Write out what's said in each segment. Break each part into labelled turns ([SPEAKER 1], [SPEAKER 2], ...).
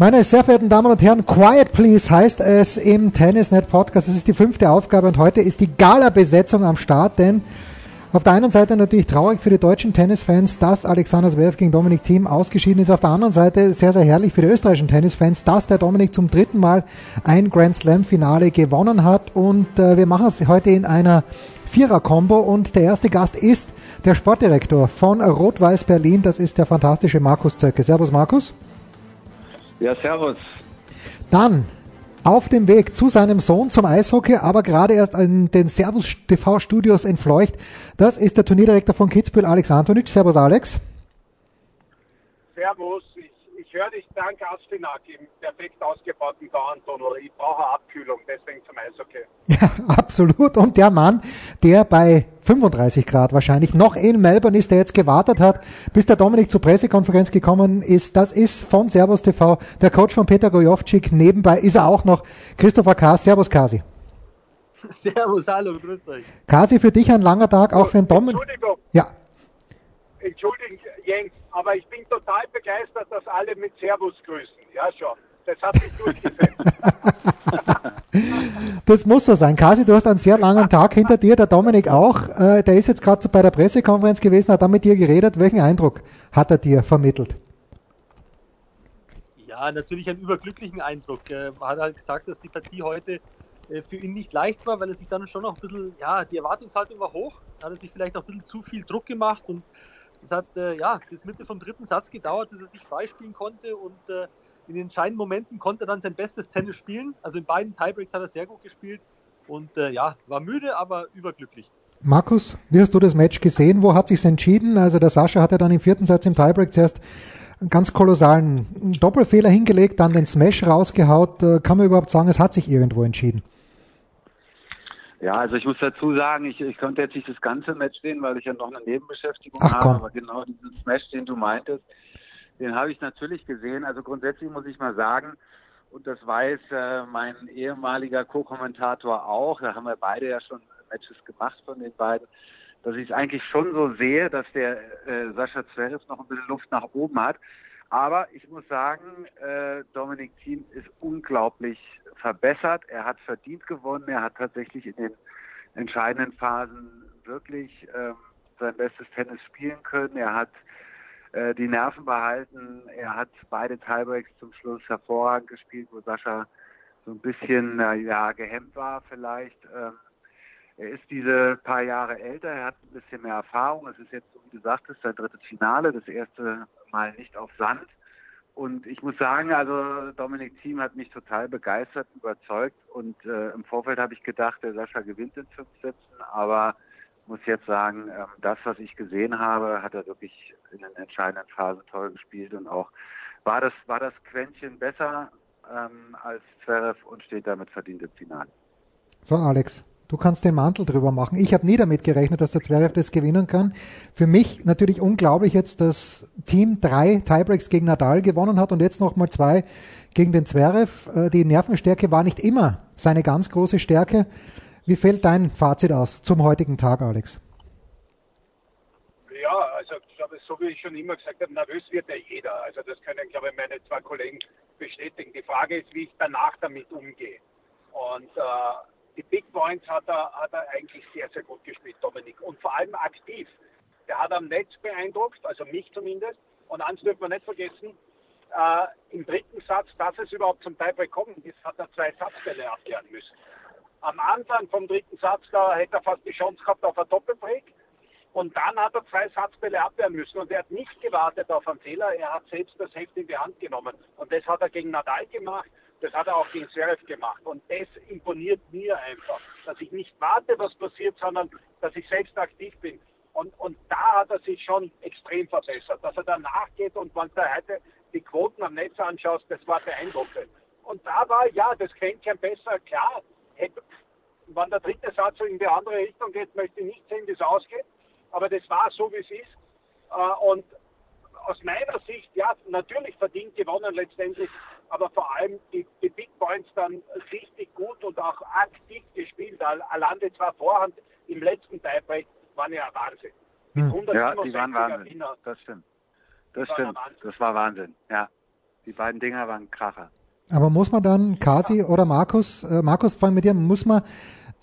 [SPEAKER 1] Meine sehr verehrten Damen und Herren, Quiet Please heißt es im Tennisnet Podcast. Es ist die fünfte Aufgabe und heute ist die Gala-Besetzung am Start, denn auf der einen Seite natürlich traurig für die deutschen Tennisfans, dass Alexander Zverev gegen Dominik Thiem ausgeschieden ist. Auf der anderen Seite sehr, sehr herrlich für die österreichischen Tennisfans, dass der Dominik zum dritten Mal ein Grand Slam-Finale gewonnen hat. Und äh, wir machen es heute in einer Vierer-Kombo und der erste Gast ist der Sportdirektor von Rot-Weiß Berlin. Das ist der fantastische Markus Zöcke. Servus Markus.
[SPEAKER 2] Ja, servus.
[SPEAKER 1] Dann auf dem Weg zu seinem Sohn zum Eishockey, aber gerade erst in den Servus TV Studios in Fleucht. Das ist der Turnierdirektor von Kitzbühel, Alex Antonic. Servus, Alex.
[SPEAKER 2] Servus. Höre dich dank Astinak im perfekt ausgebauten Dauerntunnel. Ich brauche Abkühlung, deswegen zum Eishockey.
[SPEAKER 1] Ja, absolut. Und der Mann, der bei 35 Grad wahrscheinlich noch in Melbourne ist, der jetzt gewartet hat, bis der Dominik zur Pressekonferenz gekommen ist. Das ist von Servus TV der Coach von Peter Gojovcik. Nebenbei ist er auch noch Christopher Kaas. Servus Kasi.
[SPEAKER 3] Servus, hallo, grüß euch.
[SPEAKER 1] Kasi, für dich ein langer Tag, auch für den Dominik.
[SPEAKER 2] Entschuldigung,
[SPEAKER 1] Ja,
[SPEAKER 2] Entschuldigung, Jens, aber ich bin total begeistert, dass alle mit Servus grüßen. Ja, schon. Das hat sich durchgesetzt.
[SPEAKER 1] das muss so sein. Kasi, du hast einen sehr langen Tag hinter dir, der Dominik auch. Äh, der ist jetzt gerade so bei der Pressekonferenz gewesen, hat da mit dir geredet. Welchen Eindruck hat er dir vermittelt?
[SPEAKER 3] Ja, natürlich einen überglücklichen Eindruck. Er hat halt gesagt, dass die Partie heute äh, für ihn nicht leicht war, weil er sich dann schon noch ein bisschen, ja, die Erwartungshaltung war hoch. Da hat er sich vielleicht auch ein bisschen zu viel Druck gemacht und es hat, äh, ja, bis Mitte vom dritten Satz gedauert, bis er sich freispielen konnte und äh, in den entscheidenden Momenten konnte er dann sein bestes Tennis spielen. Also in beiden Tiebreaks hat er sehr gut gespielt und äh, ja, war müde, aber überglücklich.
[SPEAKER 1] Markus, wie hast du das Match gesehen? Wo hat sich's entschieden? Also der Sascha hat ja dann im vierten Satz im Tiebreak zuerst einen ganz kolossalen Doppelfehler hingelegt, dann den Smash rausgehaut. Äh, Kann man überhaupt sagen, es hat sich irgendwo entschieden?
[SPEAKER 4] Ja, also ich muss dazu sagen, ich, ich konnte jetzt nicht das ganze Match sehen, weil ich ja noch eine Nebenbeschäftigung
[SPEAKER 1] Ach,
[SPEAKER 4] habe, aber genau diesen Smash, den du meintest, den habe ich natürlich gesehen. Also grundsätzlich muss ich mal sagen, und das weiß äh, mein ehemaliger Co-Kommentator auch, da haben wir beide ja schon Matches gemacht von den beiden, dass ich es eigentlich schon so sehe, dass der äh, Sascha Zverev noch ein bisschen Luft nach oben hat. Aber ich muss sagen, äh, Dominik Thiem ist unglaublich verbessert. Er hat verdient gewonnen. Er hat tatsächlich in den entscheidenden Phasen wirklich ähm, sein bestes Tennis spielen können. Er hat äh, die Nerven behalten. Er hat beide Tiebreaks zum Schluss hervorragend gespielt, wo Sascha so ein bisschen äh, ja gehemmt war vielleicht. Ähm, er ist diese paar Jahre älter, er hat ein bisschen mehr Erfahrung. Es ist jetzt, wie du sagtest, sein drittes Finale, das erste Mal nicht auf Sand. Und ich muss sagen, also Dominik Thiem hat mich total begeistert, überzeugt. Und äh, im Vorfeld habe ich gedacht, der Sascha gewinnt in fünf Sätzen. Aber muss jetzt sagen, ähm, das, was ich gesehen habe, hat er wirklich in den entscheidenden Phasen toll gespielt. Und auch war das, war das Quäntchen besser ähm, als Zverev und steht damit verdient im Finale.
[SPEAKER 1] So, Alex, du kannst den Mantel drüber machen. Ich habe nie damit gerechnet, dass der Zverev das gewinnen kann. Für mich natürlich unglaublich jetzt, dass Team drei Tiebreaks gegen Nadal gewonnen hat und jetzt nochmal zwei gegen den Zverev. Äh, Die Nervenstärke war nicht immer seine ganz große Stärke. Wie fällt dein Fazit aus zum heutigen Tag, Alex?
[SPEAKER 2] Ja, also ich glaube, so wie ich schon immer gesagt habe, nervös wird ja jeder. Also das können, glaube ich, meine zwei Kollegen bestätigen. Die Frage ist, wie ich danach damit umgehe. Und äh, die Big Points hat er, hat er eigentlich sehr, sehr gut gespielt, Dominik. Und vor allem aktiv. Der hat am Netz beeindruckt, also mich zumindest. Und eins dürfen wir nicht vergessen, äh, im dritten Satz, dass es überhaupt zum Tiebreak kommen ist, hat er zwei Satzfälle abklären müssen. Am Anfang vom dritten Satz, da hätte er fast die Chance gehabt auf ein Doppelbreak. Und dann hat er zwei Satzbälle abwehren müssen und er hat nicht gewartet auf einen Fehler, er hat selbst das Heft in die Hand genommen. Und das hat er gegen Nadal gemacht, das hat er auch gegen Zverev gemacht. Und das imponiert mir einfach, dass ich nicht warte, was passiert, sondern dass ich selbst aktiv bin. Und, und da hat er sich schon extrem verbessert, dass er danach geht und wenn du heute die Quoten am Netz anschaust, das war beeindruckend. Und da war, ja, das Quäntchen besser, klar, hätte, wenn der dritte Satz in die andere Richtung geht, möchte ich nicht sehen, wie es ausgeht. Aber das war so, wie es ist. Äh, und aus meiner Sicht, ja, natürlich verdient gewonnen letztendlich, aber vor allem die, die Big Points dann richtig gut und auch aktiv Alande zwar Vorhand im letzten Tiebreak waren ja Wahnsinn.
[SPEAKER 4] Hm. Ja, die waren Wahnsinn. Gewinner. Das stimmt. Das, das stimmt. Das war Wahnsinn. Ja. Die beiden Dinger waren Kracher.
[SPEAKER 1] Aber muss man dann, Kasi oder Markus, äh, Markus, vor allem mit dir, muss man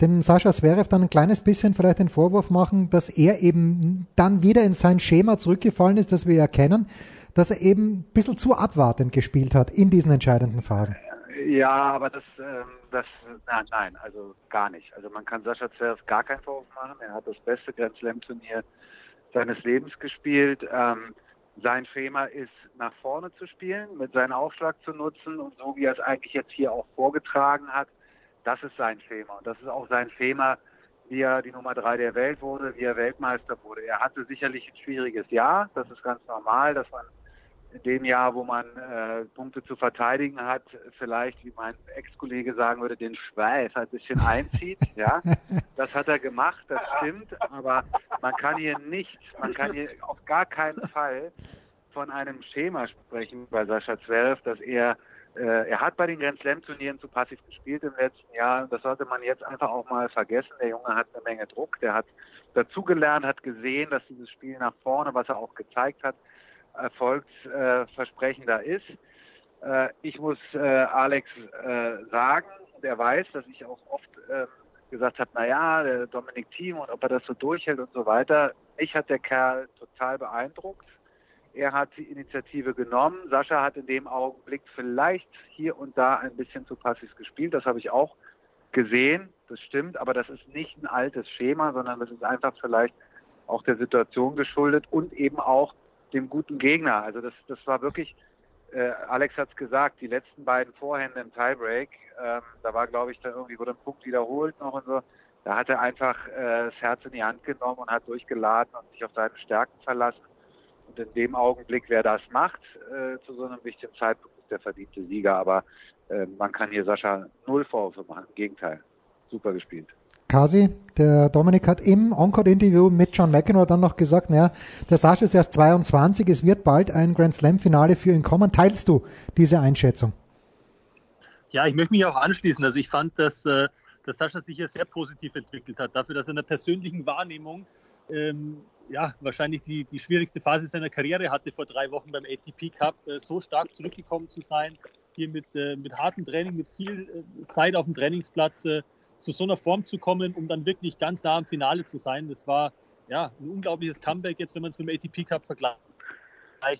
[SPEAKER 1] dem Sascha Zverev dann ein kleines bisschen vielleicht den Vorwurf machen, dass er eben dann wieder in sein Schema zurückgefallen ist, das wir ja kennen, dass er eben ein bisschen zu abwartend gespielt hat in diesen entscheidenden Phasen.
[SPEAKER 4] Ja, aber das, ähm, das, nein, nein, also gar nicht. Also man kann Sascha Zverev gar keinen Vorwurf machen. Er hat das beste Grand Slam Turnier seines Lebens gespielt. Ähm, sein Schema ist, nach vorne zu spielen, mit seinem Aufschlag zu nutzen und so wie er es eigentlich jetzt hier auch vorgetragen hat, das ist sein Schema. Und das ist auch sein Schema, wie er die Nummer drei der Welt wurde, wie er Weltmeister wurde. Er hatte sicherlich ein schwieriges Jahr. Das ist ganz normal, dass man in dem Jahr, wo man äh, Punkte zu verteidigen hat, vielleicht, wie mein Ex-Kollege sagen würde, den Schweiß ein bisschen einzieht. Ja, das hat er gemacht, das stimmt. Aber man kann hier nicht, man kann hier auf gar keinen Fall von einem Schema sprechen bei Sascha Zverev, dass er äh, er hat bei den Grand Slam Turnieren zu passiv gespielt im letzten Jahr. Das sollte man jetzt einfach auch mal vergessen. Der Junge hat eine Menge Druck. Der hat dazugelernt, hat gesehen, dass dieses Spiel nach vorne, was er auch gezeigt hat, erfolgsversprechender ist. Äh, ich muss äh, Alex sagen, der weiß, dass ich auch oft gesagt habe, naja, der Dominik Thiem und ob er das so durchhält und so weiter. Mich hat der Kerl total beeindruckt. Er hat die Initiative genommen. Sascha hat in dem Augenblick vielleicht hier und da ein bisschen zu passiv gespielt. Das habe ich auch gesehen. Das stimmt. Aber das ist nicht ein altes Schema, sondern das ist einfach vielleicht auch der Situation geschuldet und eben auch dem guten Gegner. Also das, das war wirklich, äh, Alex hat es gesagt, die letzten beiden Vorhände im Tiebreak, ähm, da war, glaube ich, da irgendwie wurde ein Punkt wiederholt noch und so. Da hat er einfach äh, das Herz in die Hand genommen und hat durchgeladen und sich auf seine Stärken verlassen. Und in dem Augenblick, wer das macht, äh, zu so einem wichtigen Zeitpunkt, ist der verdiente Sieger. Aber äh, man kann hier Sascha null Vorwürfe machen. Im Gegenteil. Super gespielt.
[SPEAKER 1] Kasi, der Dominik hat im Encore-Interview mit John McEnroe dann noch gesagt, naja, der Sascha ist erst 22, es wird bald ein Grand Slam-Finale für ihn kommen. Teilst du diese Einschätzung?
[SPEAKER 3] Ja, ich möchte mich auch anschließen. Also ich fand, dass, äh, dass Sascha sich hier sehr positiv entwickelt hat, dafür, dass er in der persönlichen Wahrnehmung ähm, ja, wahrscheinlich die, die schwierigste Phase seiner Karriere hatte vor drei Wochen beim ATP Cup, äh, so stark zurückgekommen zu sein, hier mit, äh, mit hartem Training, mit viel Zeit auf dem Trainingsplatz zu so einer Form zu kommen, um dann wirklich ganz nah am Finale zu sein. Das war ja ein unglaubliches Comeback jetzt, wenn man es mit dem ATP Cup vergleicht.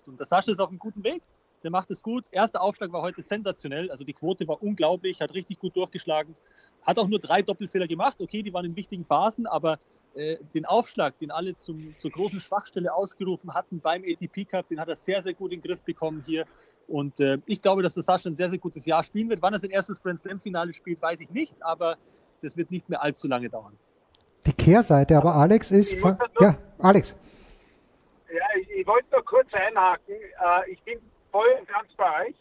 [SPEAKER 3] Und der Sascha ist auf einem guten Weg. Der macht es gut. Erster Aufschlag war heute sensationell. Also die Quote war unglaublich, hat richtig gut durchgeschlagen. Hat auch nur drei Doppelfehler gemacht. Okay, die waren in wichtigen Phasen, aber äh, den Aufschlag, den alle zum, zur großen Schwachstelle ausgerufen hatten beim ATP Cup, den hat er sehr, sehr gut in den Griff bekommen hier. Und äh, ich glaube, dass der Sascha ein sehr, sehr gutes Jahr spielen wird. Wann er sein erstes Grand Slam Finale spielt, weiß ich nicht, aber das wird nicht mehr allzu lange dauern.
[SPEAKER 1] Die Kehrseite, aber Alex ist. Von, ja, Alex.
[SPEAKER 2] Ja, ich, ich wollte nur kurz einhaken. Äh, ich bin voll und ganz bei euch.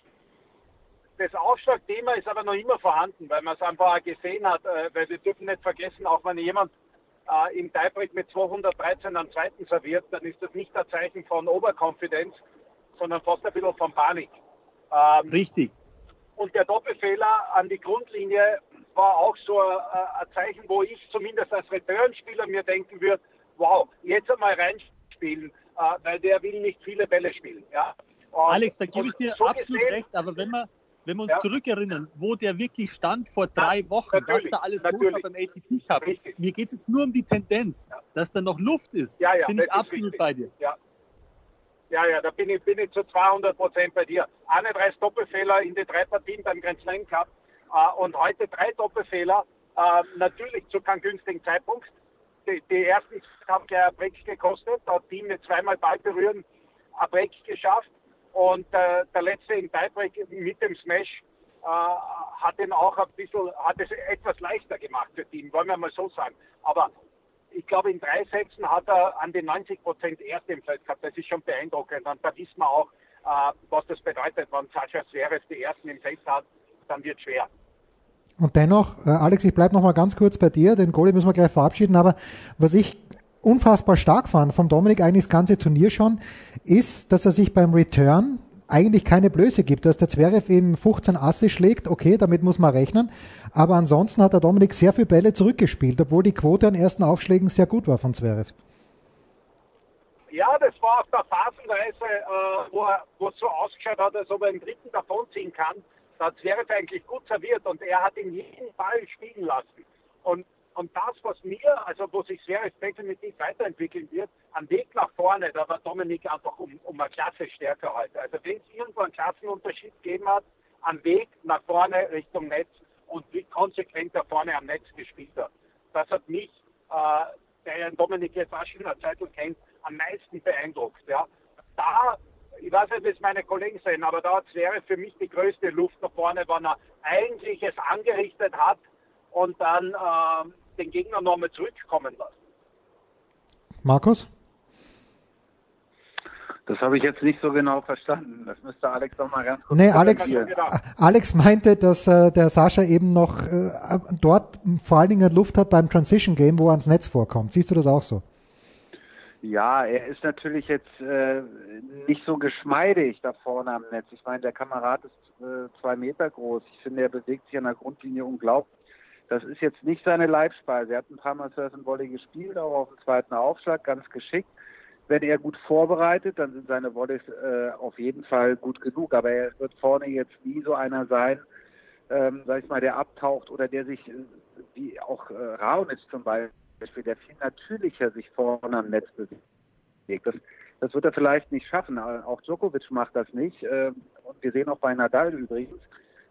[SPEAKER 2] Das Aufschlagthema ist aber noch immer vorhanden, weil man es einfach gesehen hat, äh, weil wir dürfen nicht vergessen, auch wenn jemand äh, im Tiebreak mit 213 am zweiten serviert, dann ist das nicht ein Zeichen von Oberkonfidenz, sondern fast ein bisschen von Panik.
[SPEAKER 3] Ähm, Richtig.
[SPEAKER 2] Und der Doppelfehler an die Grundlinie war auch so ein, äh, ein Zeichen, wo ich zumindest als Return-Spieler mir denken würde, wow, jetzt einmal reinspielen, äh, weil der will nicht viele Bälle spielen. Ja.
[SPEAKER 3] Alex, da gebe ich dir so absolut gesehen, recht, aber wenn wir, wenn wir uns ja. zurückerinnern, wo der wirklich stand vor drei Wochen, was da alles los war beim ATP Cup. Richtig. Mir geht es jetzt nur um die Tendenz, ja. dass da noch Luft ist. Ja, ja, bin ich absolut richtig. bei dir.
[SPEAKER 2] Ja. Ja, ja, da bin ich, bin ich zu 200 Prozent bei dir. Eine drei Doppelfehler in die drei Partien beim Grand Slam Cup äh, und heute drei Doppelfehler. Äh, natürlich zu keinem günstigen Zeitpunkt. die, die ersten haben gleich ein Break gekostet. Da hat Team mit zweimal Ball berühren ein Break geschafft. Und äh, der letzte im Tiebreak mit dem Smash äh, hat ihn auch ein bisschen, hat es etwas leichter gemacht für Team, wollen wir mal so sagen. Aber ich glaube, in drei Sätzen hat er an den 90 Prozent erst im Feld gehabt. Das ist schon beeindruckend. Und da wissen wir auch, äh, was das bedeutet, wenn Sascha Zverev die ersten im Feld hat, dann wird es schwer.
[SPEAKER 1] Und dennoch, äh, Alex, ich bleibe noch mal ganz kurz bei dir, den Goalie müssen wir gleich verabschieden, aber was ich unfassbar stark fand vom Dominik eigentlich das ganze Turnier schon, ist, dass er sich beim Return eigentlich keine Blöße gibt, dass der Zverev eben 15 Asse schlägt, okay, damit muss man rechnen, aber ansonsten hat der Dominik sehr viele Bälle zurückgespielt, obwohl die Quote an ersten Aufschlägen sehr gut war von Zverev.
[SPEAKER 2] Ja, das war auf der Phasenweise, äh, wo, er, wo es so ausgeschaut hat, als ob er im dritten davonziehen kann. Da hat Zverev eigentlich gut serviert und er hat ihn jeden Ball spielen lassen. Und und das, was mir, also wo sich Zverev definitiv weiterentwickeln wird, am Weg nach vorne, da war Dominik einfach um, um eine Klasse stärker heute. Also wenn es irgendwo einen Klassenunterschied gegeben hat, am Weg nach vorne Richtung Netz und wie konsequent da vorne am Netz gespielt hat. Das hat mich, äh, der Dominik jetzt auch schon in der Zeitung kennt, am meisten beeindruckt. Ja. Da, ich weiß nicht, wie es meine Kollegen sehen, aber da wäre für mich die größte Luft nach vorne, wenn er eigentlich es angerichtet hat und dann äh, den Gegner nochmal zurückkommen lassen.
[SPEAKER 1] Markus?
[SPEAKER 4] Das habe ich jetzt nicht so genau verstanden. Das müsste Alex doch mal ganz kurz
[SPEAKER 1] Nee, Alex, Alex meinte, dass äh, der Sascha eben noch äh, dort vor allen Dingen Luft hat beim Transition Game, wo er ans Netz vorkommt. Siehst du das auch so?
[SPEAKER 4] Ja, er ist natürlich jetzt äh, nicht so geschmeidig da vorne am Netz. Ich meine, der Kamerad ist äh, zwei Meter groß. Ich finde, er bewegt sich an der Grundlinie unglaublich. Das ist jetzt nicht seine Leibspeise. Er hat ein paar Mal Surf and Volley gespielt, auch auf dem zweiten Aufschlag, ganz geschickt. Wenn er gut vorbereitet, dann sind seine Volleys äh, auf jeden Fall gut genug. Aber er wird vorne jetzt nie so einer sein, ähm, sag ich mal, der abtaucht oder der sich, äh, wie auch äh, Raunitz zum Beispiel, der viel natürlicher sich vorne am Netz bewegt. Das, das wird er vielleicht nicht schaffen. Auch Djokovic macht das nicht. Äh, und wir sehen auch bei Nadal übrigens,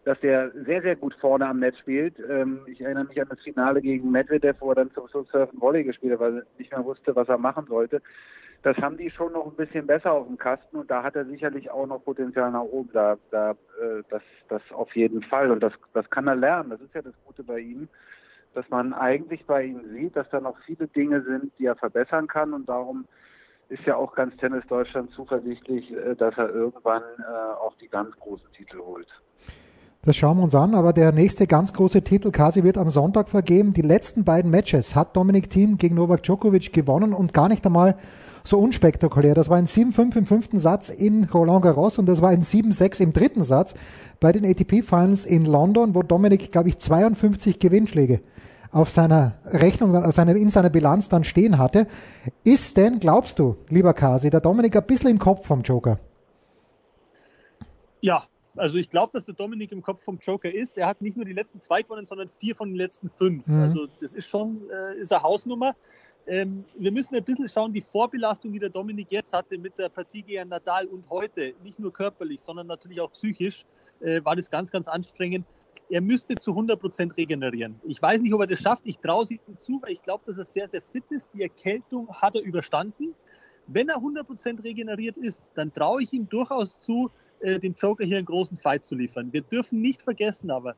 [SPEAKER 4] dass der sehr, sehr gut vorne am Netz spielt. Ähm, ich erinnere mich an das Finale gegen Medvedev, wo er dann zum Surfen Volley gespielt hat, weil er nicht mehr wusste, was er machen sollte. Das haben die schon noch ein bisschen besser auf dem Kasten und da hat er sicherlich auch noch Potenzial nach oben. Da, da, äh, das, das auf jeden Fall und das, das kann er lernen. Das ist ja das Gute bei ihm, dass man eigentlich bei ihm sieht, dass da noch viele Dinge sind, die er verbessern kann und darum ist ja auch ganz Tennis Deutschland zuversichtlich, äh, dass er irgendwann äh, auch die ganz großen Titel holt.
[SPEAKER 1] Das schauen wir uns an, aber der nächste ganz große Titel, Kasi, wird am Sonntag vergeben. Die letzten beiden Matches hat Dominik Thiem gegen Novak Djokovic gewonnen und gar nicht einmal so unspektakulär. Das war ein 7-5 im fünften Satz in Roland Garros und das war ein 7-6 im dritten Satz bei den ATP Finals in London, wo Dominik, glaube ich, 52 Gewinnschläge auf seiner Rechnung, in seiner Bilanz dann stehen hatte. Ist denn, glaubst du, lieber Kasi, der Dominik ein bisschen im Kopf vom Joker?
[SPEAKER 3] Ja, also ich glaube, dass der Dominik im Kopf vom Joker ist. Er hat nicht nur die letzten zwei gewonnen, sondern vier von den letzten fünf. Mhm. Also das ist schon äh, ist eine Hausnummer. Ähm, wir müssen ein bisschen schauen, die Vorbelastung, die der Dominik jetzt hatte mit der Partie gegen Nadal und heute, nicht nur körperlich, sondern natürlich auch psychisch, äh, war das ganz, ganz anstrengend. Er müsste zu 100 Prozent regenerieren. Ich weiß nicht, ob er das schafft. Ich traue es ihm zu, weil ich glaube, dass er sehr, sehr fit ist. Die Erkältung hat er überstanden. Wenn er 100 Prozent regeneriert ist, dann traue ich ihm durchaus zu, äh, dem Joker hier einen großen Fight zu liefern. Wir dürfen nicht vergessen, aber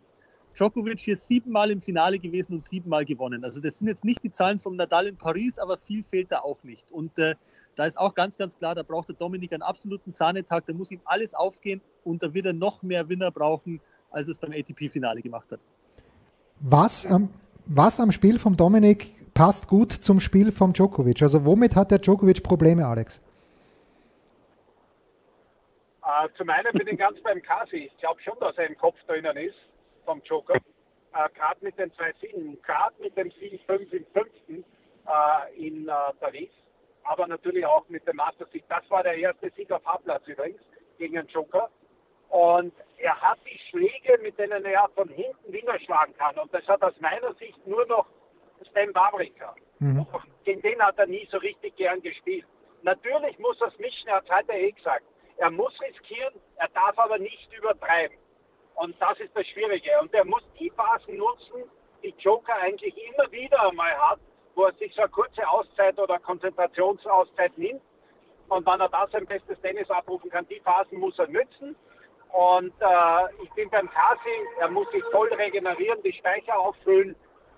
[SPEAKER 3] Djokovic hier siebenmal im Finale gewesen und siebenmal gewonnen. Also das sind jetzt nicht die Zahlen vom Nadal in Paris, aber viel fehlt da auch nicht. Und äh, da ist auch ganz, ganz klar, da braucht der Dominik einen absoluten Sahnetag, da muss ihm alles aufgehen und da wird er noch mehr Winner brauchen, als es beim ATP-Finale gemacht hat.
[SPEAKER 1] Was, ähm, was am Spiel vom Dominik passt gut zum Spiel vom Djokovic? Also womit hat der Djokovic Probleme, Alex?
[SPEAKER 2] Äh, zum einen bin ich ganz beim Kasi. Ich glaube schon, dass er im Kopf drinnen ist vom Joker. Äh, gerade mit den zwei Siegen, gerade mit dem Sieg 5 im fünften äh, in äh, Paris, aber natürlich auch mit dem Master-Sieg. Das war der erste Sieg auf Hauptplatz übrigens gegen den Joker. Und er hat die Schläge, mit denen er von hinten Winner schlagen kann. Und das hat aus meiner Sicht nur noch Stan Wawrinka. Mhm. Gegen den hat er nie so richtig gern gespielt. Natürlich muss er es mischen, er hat heute eh gesagt. Er muss riskieren, er darf aber nicht übertreiben. Und das ist das Schwierige. Und er muss die Phasen nutzen, die Joker eigentlich immer wieder einmal hat, wo er sich so eine kurze Auszeit oder Konzentrationsauszeit nimmt. Und wenn er da sein bestes Tennis abrufen kann, die Phasen muss er nützen. Und äh, ich bin beim Kasi, er muss sich voll regenerieren, die Speicher auffüllen.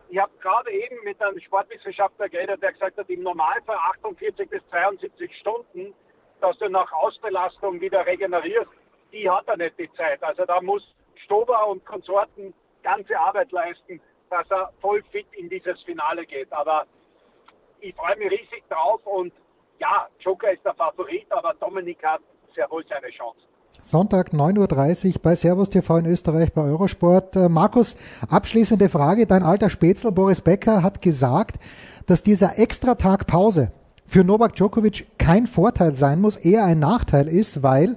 [SPEAKER 2] Ich habe gerade eben mit einem Sportwissenschaftler geredet, der gesagt hat, im Normalfall 48 bis 72 Stunden, dass du nach Ausbelastung wieder regenerierst, die hat er nicht die Zeit. Also da muss Stober und Konsorten ganze Arbeit leisten, dass er voll fit in dieses Finale geht. Aber ich freue mich riesig drauf und ja, Joker ist der Favorit, aber Dominik hat sehr wohl seine Chance.
[SPEAKER 1] Sonntag 9.30 Uhr bei Servus TV in Österreich bei Eurosport. Äh, Markus, abschließende Frage. Dein alter Spätzle Boris Becker hat gesagt, dass dieser Extratag Pause für Novak Djokovic kein Vorteil sein muss, eher ein Nachteil ist, weil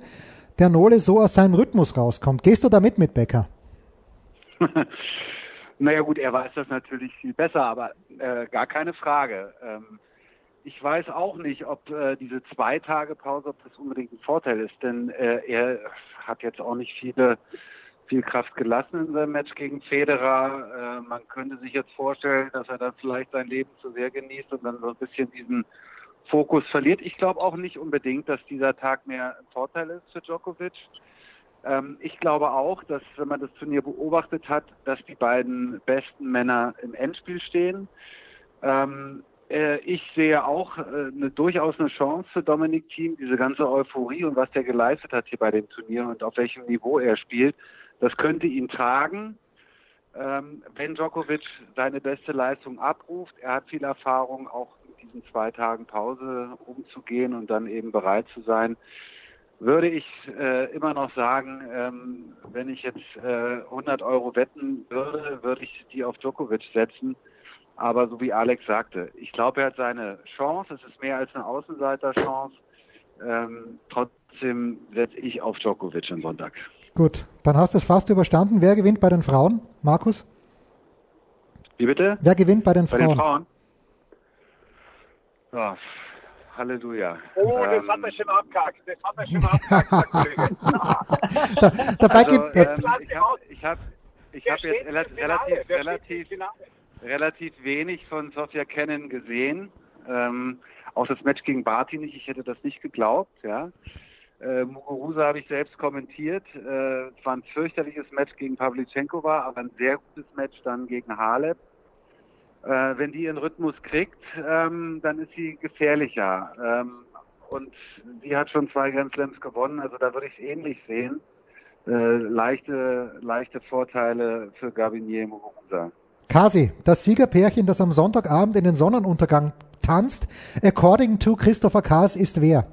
[SPEAKER 1] der Nole so aus seinem Rhythmus rauskommt. Gehst du da mit mit Becker?
[SPEAKER 4] naja gut, er weiß das natürlich viel besser, aber äh, gar keine Frage. Ähm, ich weiß auch nicht, ob äh, diese zwei Tage Pause, ob das unbedingt ein Vorteil ist, denn äh, er hat jetzt auch nicht viele viel Kraft gelassen in seinem Match gegen Federer. Äh, man könnte sich jetzt vorstellen, dass er dann vielleicht sein Leben zu sehr genießt und dann so ein bisschen diesen Fokus verliert. Ich glaube auch nicht unbedingt, dass dieser Tag mehr ein Vorteil ist für Djokovic. Ähm, ich glaube auch, dass wenn man das Turnier beobachtet hat, dass die beiden besten Männer im Endspiel stehen. Ähm, äh, ich sehe auch äh, eine, durchaus eine Chance für Dominik Thiem, diese ganze Euphorie und was der geleistet hat hier bei dem Turnier und auf welchem Niveau er spielt. Das könnte ihn tragen. Ähm, wenn Djokovic seine beste Leistung abruft, er hat viel Erfahrung, auch diesen zwei Tagen Pause umzugehen und dann eben bereit zu sein, würde ich äh, immer noch sagen, ähm, wenn ich jetzt äh, 100 Euro wetten würde, würde ich die auf Djokovic setzen. Aber so wie Alex sagte, ich glaube, er hat seine Chance. Es ist mehr als eine Außenseiterchance. Ähm, trotzdem setze ich auf Djokovic am Sonntag.
[SPEAKER 1] Gut, dann hast du es fast überstanden. Wer gewinnt bei den Frauen, Markus?
[SPEAKER 4] Wie bitte?
[SPEAKER 1] Wer gewinnt bei den Frauen? Bei den Frauen?
[SPEAKER 4] Oh, Halleluja.
[SPEAKER 2] Oh, das ähm, hat er schon abgehakt. Das hat er schon abgehakt,
[SPEAKER 1] da, Dabei also, gibt
[SPEAKER 4] ähm, ich habe ich hab, ich hab jetzt relativ, relativ, relativ wenig von Sofia Kennen gesehen. Ähm, auch das Match gegen Barty nicht. Ich hätte das nicht geglaubt. Ja. Äh, Muguruza habe ich selbst kommentiert. Äh, es war ein fürchterliches Match gegen Pavlyuchenko war, aber ein sehr gutes Match dann gegen Halep. Äh, wenn die ihren Rhythmus kriegt, ähm, dann ist sie gefährlicher. Ähm, und sie hat schon zwei Grand Slams gewonnen, also da würde ich es ähnlich sehen. Äh, leichte, leichte Vorteile für Gabinier Muguruza.
[SPEAKER 1] Kasi, das Siegerpärchen, das am Sonntagabend in den Sonnenuntergang tanzt, according to Christopher Kaas, ist wer?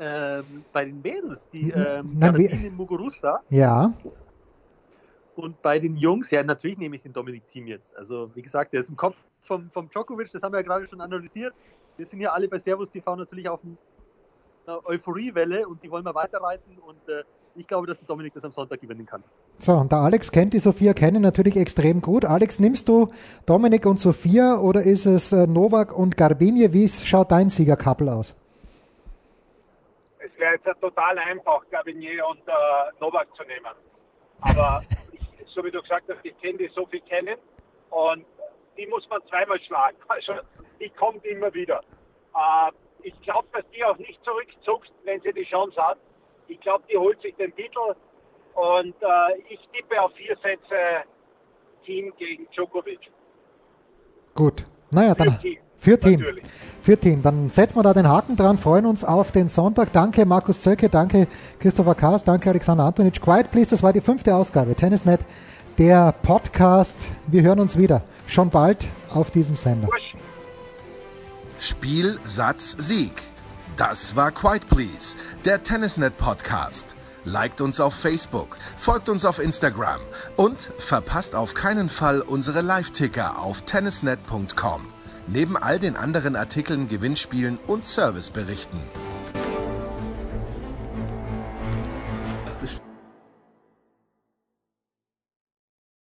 [SPEAKER 3] ähm, bei den Mädels, die ähm, Nein, Muguruza.
[SPEAKER 1] Ja.
[SPEAKER 3] Und bei den Jungs, ja, natürlich nehme ich den Dominik Team jetzt. Also, wie gesagt, der ist im Kopf vom, vom Djokovic, das haben wir ja gerade schon analysiert. Wir sind ja alle bei Servus TV natürlich auf einer Euphoriewelle und die wollen wir weiterreiten und äh, ich glaube, dass der Dominik das am Sonntag gewinnen kann.
[SPEAKER 1] So, und der Alex kennt die Sophia kennen natürlich extrem gut. Alex, nimmst du Dominik und Sophia oder ist es äh, Novak und Garbinje? Wie schaut dein Siegerkappel aus?
[SPEAKER 2] wäre jetzt total einfach, Gabinier und äh, Novak zu nehmen. Aber ich, so wie du gesagt hast, ich kenne die so viel kennen und die muss man zweimal schlagen. Also die kommt immer wieder. Äh, ich glaube, dass die auch nicht zurückzuckt, wenn sie die Chance hat. Ich glaube, die holt sich den Titel und äh, ich tippe auf vier Sätze Team gegen Djokovic.
[SPEAKER 1] Gut. Naja, dann. Team. Für Team. Für Team. Dann setzen wir da den Haken dran, freuen uns auf den Sonntag. Danke Markus Zöcke, danke Christopher Kaas, danke Alexander Antonic. Quiet Please, das war die fünfte Ausgabe. Tennisnet, der Podcast. Wir hören uns wieder. Schon bald auf diesem Sender.
[SPEAKER 5] Spiel, Satz, Sieg. Das war Quiet Please, der Tennisnet Podcast. Liked uns auf Facebook, folgt uns auf Instagram und verpasst auf keinen Fall unsere Live-Ticker auf tennisnet.com. Neben all den anderen Artikeln, Gewinnspielen und Serviceberichten.